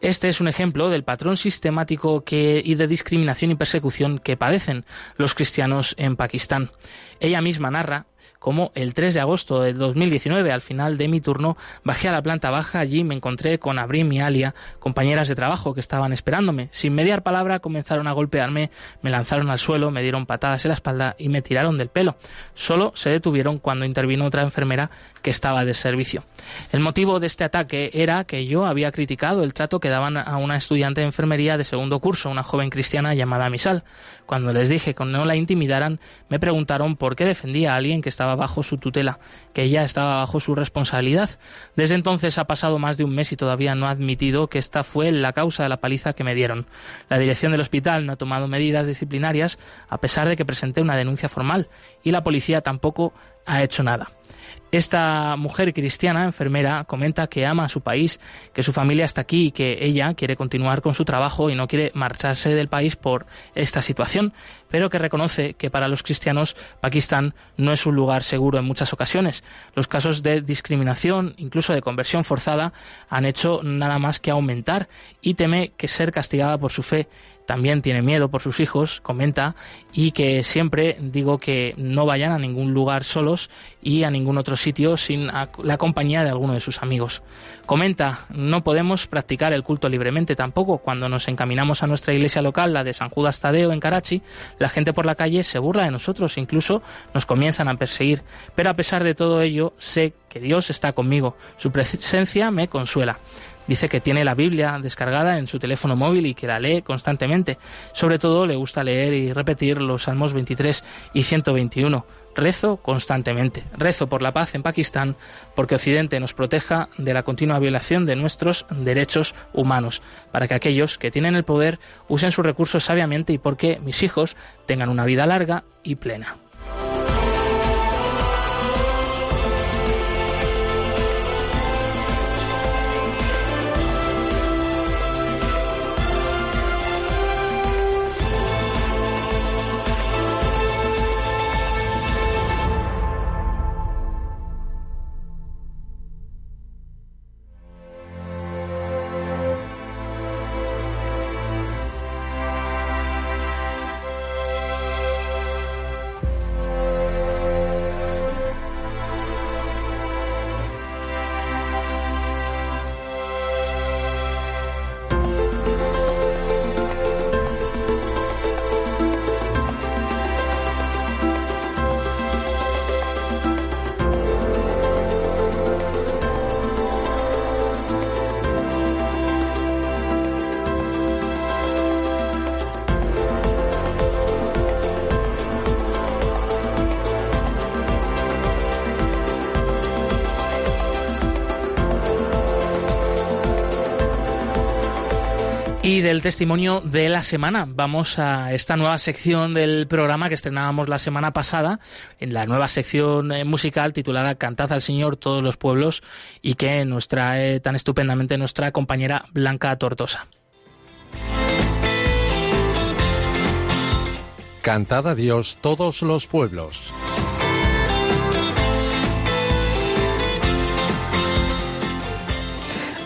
Este es un ejemplo del patrón sistemático y de discriminación y persecución que padecen los cristianos en Pakistán. Ella misma narra como el 3 de agosto de 2019, al final de mi turno, bajé a la planta baja, allí me encontré con Abrim y Alia, compañeras de trabajo que estaban esperándome. Sin mediar palabra comenzaron a golpearme, me lanzaron al suelo, me dieron patadas en la espalda y me tiraron del pelo. Solo se detuvieron cuando intervino otra enfermera que estaba de servicio. El motivo de este ataque era que yo había criticado el trato que daban a una estudiante de enfermería de segundo curso, una joven cristiana llamada Misal. Cuando les dije que no la intimidaran, me preguntaron por qué defendía a alguien que estaba bajo su tutela, que ella estaba bajo su responsabilidad. Desde entonces ha pasado más de un mes y todavía no ha admitido que esta fue la causa de la paliza que me dieron. La dirección del hospital no ha tomado medidas disciplinarias a pesar de que presenté una denuncia formal y la policía tampoco ha hecho nada. Esta mujer cristiana, enfermera, comenta que ama a su país, que su familia está aquí y que ella quiere continuar con su trabajo y no quiere marcharse del país por esta situación, pero que reconoce que para los cristianos Pakistán no es un lugar seguro en muchas ocasiones. Los casos de discriminación, incluso de conversión forzada, han hecho nada más que aumentar y teme que ser castigada por su fe también tiene miedo por sus hijos, comenta, y que siempre digo que no vayan a ningún lugar solos y a ningún otro sitio sin la compañía de alguno de sus amigos. Comenta, no podemos practicar el culto libremente tampoco. Cuando nos encaminamos a nuestra iglesia local, la de San Judas Tadeo en Karachi, la gente por la calle se burla de nosotros, incluso nos comienzan a perseguir. Pero a pesar de todo ello, sé que Dios está conmigo. Su presencia me consuela. Dice que tiene la Biblia descargada en su teléfono móvil y que la lee constantemente. Sobre todo le gusta leer y repetir los Salmos 23 y 121. Rezo constantemente. Rezo por la paz en Pakistán, porque Occidente nos proteja de la continua violación de nuestros derechos humanos, para que aquellos que tienen el poder usen sus recursos sabiamente y porque mis hijos tengan una vida larga y plena. Y del testimonio de la semana, vamos a esta nueva sección del programa que estrenábamos la semana pasada, en la nueva sección eh, musical titulada Cantad al Señor todos los pueblos y que nos trae tan estupendamente nuestra compañera Blanca Tortosa. Cantad a Dios todos los pueblos.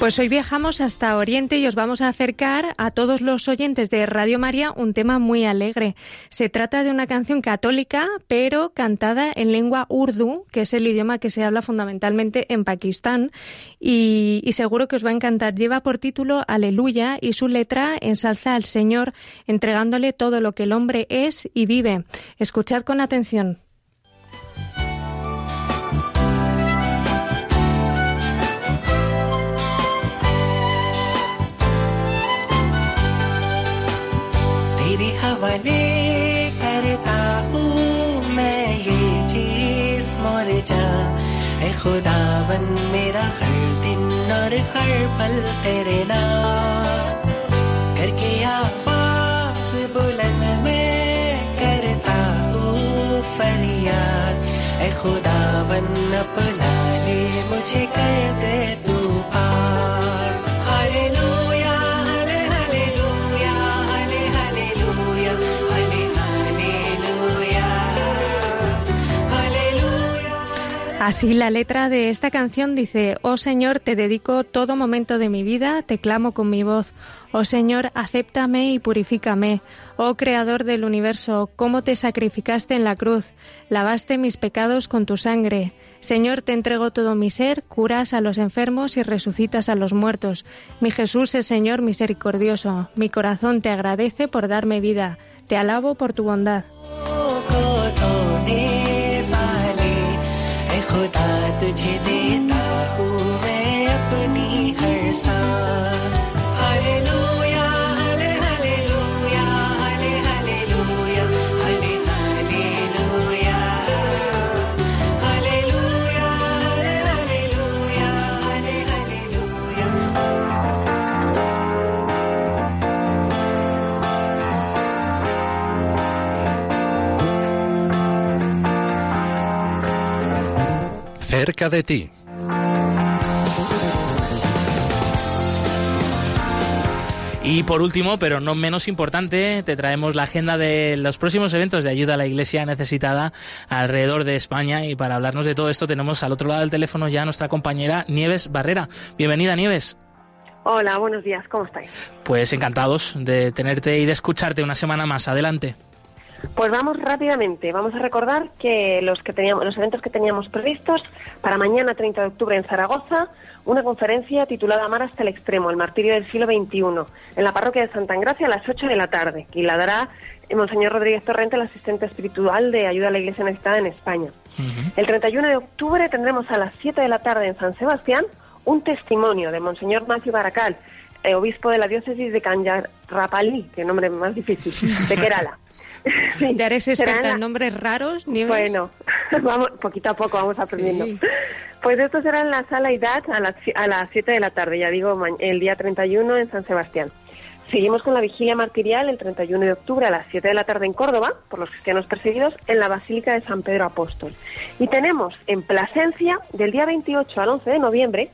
Pues hoy viajamos hasta Oriente y os vamos a acercar a todos los oyentes de Radio María un tema muy alegre. Se trata de una canción católica, pero cantada en lengua urdu, que es el idioma que se habla fundamentalmente en Pakistán, y, y seguro que os va a encantar. Lleva por título Aleluya y su letra ensalza al Señor, entregándole todo lo que el hombre es y vive. Escuchad con atención. हवाले करता हूँ मैं ये चीज़ मर जा ऐ खुदावन, मेरा हर दिन और हर पल तेरे नाम। करके आवाज़ बुलंद मैं करता हूँ फरियाद। ऐ खुदावन, अपना ले मुझे कर दे। Así la letra de esta canción dice, Oh Señor, te dedico todo momento de mi vida, te clamo con mi voz. Oh Señor, acéptame y purifícame. Oh Creador del universo, cómo te sacrificaste en la cruz, lavaste mis pecados con tu sangre. Señor, te entrego todo mi ser, curas a los enfermos y resucitas a los muertos. Mi Jesús es Señor misericordioso. Mi corazón te agradece por darme vida. Te alabo por tu bondad. तुझे देता हूँ मैं अपनी हर सांस। Cerca de ti. Y por último, pero no menos importante, te traemos la agenda de los próximos eventos de ayuda a la Iglesia necesitada alrededor de España. Y para hablarnos de todo esto tenemos al otro lado del teléfono ya a nuestra compañera Nieves Barrera. Bienvenida, Nieves. Hola, buenos días, ¿cómo estáis? Pues encantados de tenerte y de escucharte una semana más. Adelante. Pues vamos rápidamente. Vamos a recordar que los que teníamos, los eventos que teníamos previstos para mañana 30 de octubre en Zaragoza, una conferencia titulada Amar hasta el extremo, el martirio del siglo XXI, en la parroquia de Santa Engracia a las 8 de la tarde, y la dará Monseñor Rodríguez Torrente, el asistente espiritual de ayuda a la Iglesia necesitada en España. El 31 de octubre tendremos a las 7 de la tarde en San Sebastián un testimonio de Monseñor Macio Baracal, eh, obispo de la diócesis de Canyarrapalí, que nombre más difícil, de Kerala. Ya eres experta en nombres raros, Nieves. Bueno, vamos, poquito a poco vamos aprendiendo. Sí. Pues esto será en la sala IDAT a las, a las 7 de la tarde, ya digo, el día 31 en San Sebastián. Seguimos con la vigilia martirial el 31 de octubre a las 7 de la tarde en Córdoba, por los cristianos perseguidos, en la Basílica de San Pedro Apóstol. Y tenemos en Plasencia, del día 28 al 11 de noviembre,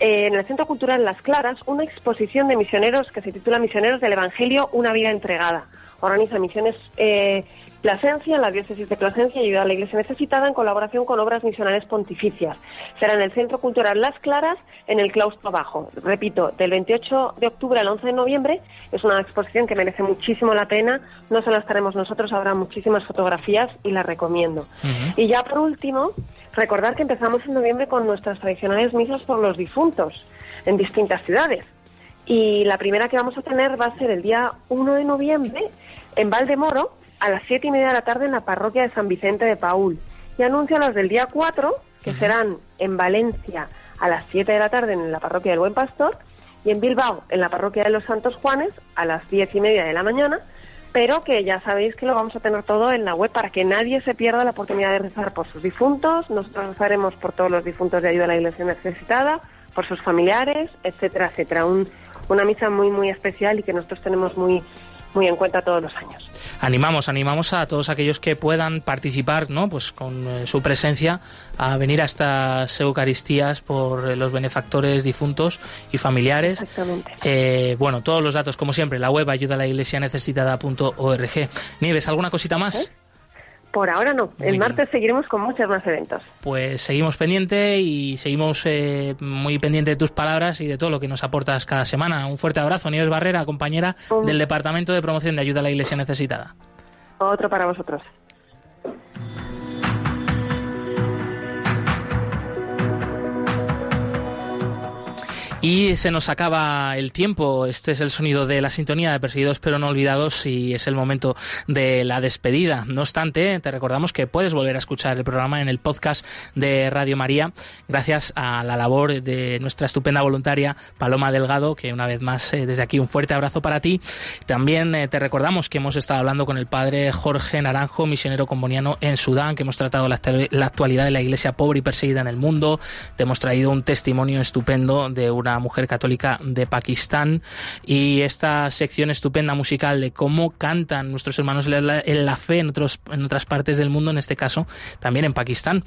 eh, en el Centro Cultural Las Claras, una exposición de misioneros que se titula Misioneros del Evangelio, una vida entregada. Organiza Misiones eh, Plasencia, la diócesis de Plasencia y ayuda a la Iglesia necesitada en colaboración con obras misionales pontificias. Será en el Centro Cultural Las Claras, en el Claustro Bajo. Repito, del 28 de octubre al 11 de noviembre es una exposición que merece muchísimo la pena. No solo estaremos nosotros, habrá muchísimas fotografías y la recomiendo. Y ya por último, recordar que empezamos en noviembre con nuestras tradicionales misas por los difuntos en distintas ciudades. Y la primera que vamos a tener va a ser el día 1 de noviembre en Valdemoro a las 7 y media de la tarde en la parroquia de San Vicente de Paul. Y anuncio las del día 4, que serán en Valencia a las 7 de la tarde en la parroquia del Buen Pastor y en Bilbao en la parroquia de los Santos Juanes a las 10 y media de la mañana. Pero que ya sabéis que lo vamos a tener todo en la web para que nadie se pierda la oportunidad de rezar por sus difuntos. Nosotros rezaremos por todos los difuntos de ayuda a la iglesia necesitada, por sus familiares, etcétera, etcétera. Un- una misa muy, muy especial y que nosotros tenemos muy, muy en cuenta todos los años. Animamos, animamos a todos aquellos que puedan participar, ¿no? Pues con eh, su presencia a venir a estas Eucaristías por eh, los benefactores difuntos y familiares. Exactamente. Eh, bueno, todos los datos, como siempre, la web ayuda a la iglesia necesitada.org. Nieves, ¿alguna cosita más? Por ahora no. Muy el bien. martes seguiremos con muchos más eventos. Pues seguimos pendiente y seguimos eh, muy pendiente de tus palabras y de todo lo que nos aportas cada semana. Un fuerte abrazo, Nieves Barrera, compañera Un- del Departamento de Promoción de Ayuda a la Iglesia Necesitada. Otro para vosotros. Y se nos acaba el tiempo. Este es el sonido de la sintonía de Perseguidos pero no olvidados y es el momento de la despedida. No obstante, te recordamos que puedes volver a escuchar el programa en el podcast de Radio María gracias a la labor de nuestra estupenda voluntaria Paloma Delgado, que una vez más eh, desde aquí un fuerte abrazo para ti. También eh, te recordamos que hemos estado hablando con el padre Jorge Naranjo, misionero comboniano en Sudán, que hemos tratado la, la actualidad de la iglesia pobre y perseguida en el mundo. Te hemos traído un testimonio estupendo de una mujer católica de Pakistán y esta sección estupenda musical de cómo cantan nuestros hermanos en la, en la fe en, otros, en otras partes del mundo, en este caso también en Pakistán.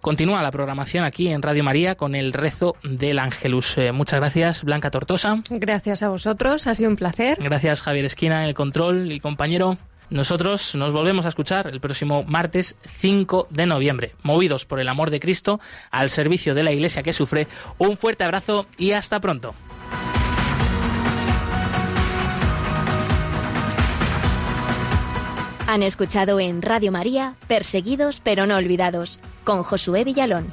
Continúa la programación aquí en Radio María con el rezo del Ángelus. Eh, muchas gracias, Blanca Tortosa. Gracias a vosotros, ha sido un placer. Gracias, Javier Esquina, en el control y compañero. Nosotros nos volvemos a escuchar el próximo martes 5 de noviembre, movidos por el amor de Cristo, al servicio de la Iglesia que sufre. Un fuerte abrazo y hasta pronto. Han escuchado en Radio María Perseguidos pero no olvidados con Josué Villalón.